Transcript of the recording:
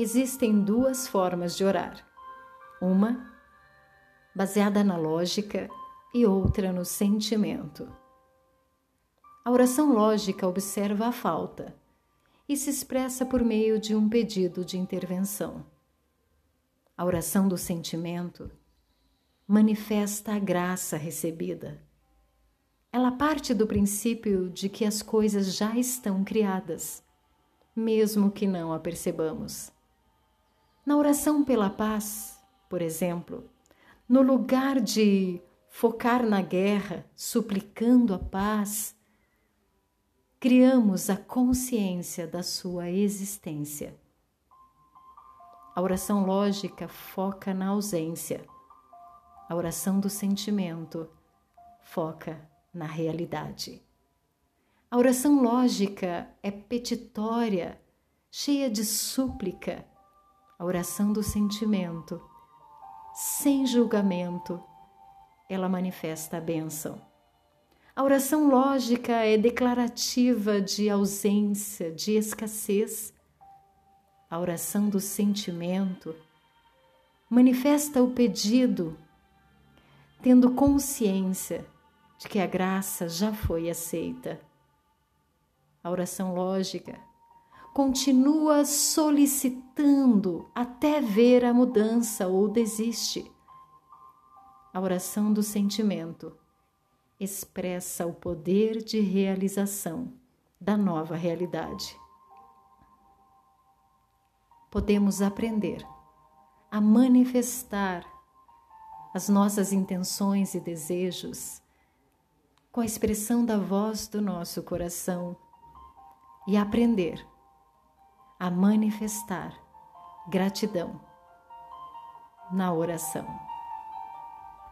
Existem duas formas de orar. Uma baseada na lógica e outra no sentimento. A oração lógica observa a falta e se expressa por meio de um pedido de intervenção. A oração do sentimento manifesta a graça recebida. Ela parte do princípio de que as coisas já estão criadas, mesmo que não a percebamos. Na oração pela paz, por exemplo, no lugar de focar na guerra, suplicando a paz, criamos a consciência da sua existência. A oração lógica foca na ausência. A oração do sentimento foca na realidade. A oração lógica é petitória, cheia de súplica. A oração do sentimento, sem julgamento, ela manifesta a bênção. A oração lógica é declarativa de ausência, de escassez. A oração do sentimento manifesta o pedido, tendo consciência de que a graça já foi aceita. A oração lógica continua solicitando até ver a mudança ou desiste. A oração do sentimento expressa o poder de realização da nova realidade. Podemos aprender a manifestar as nossas intenções e desejos com a expressão da voz do nosso coração e aprender a manifestar gratidão na oração.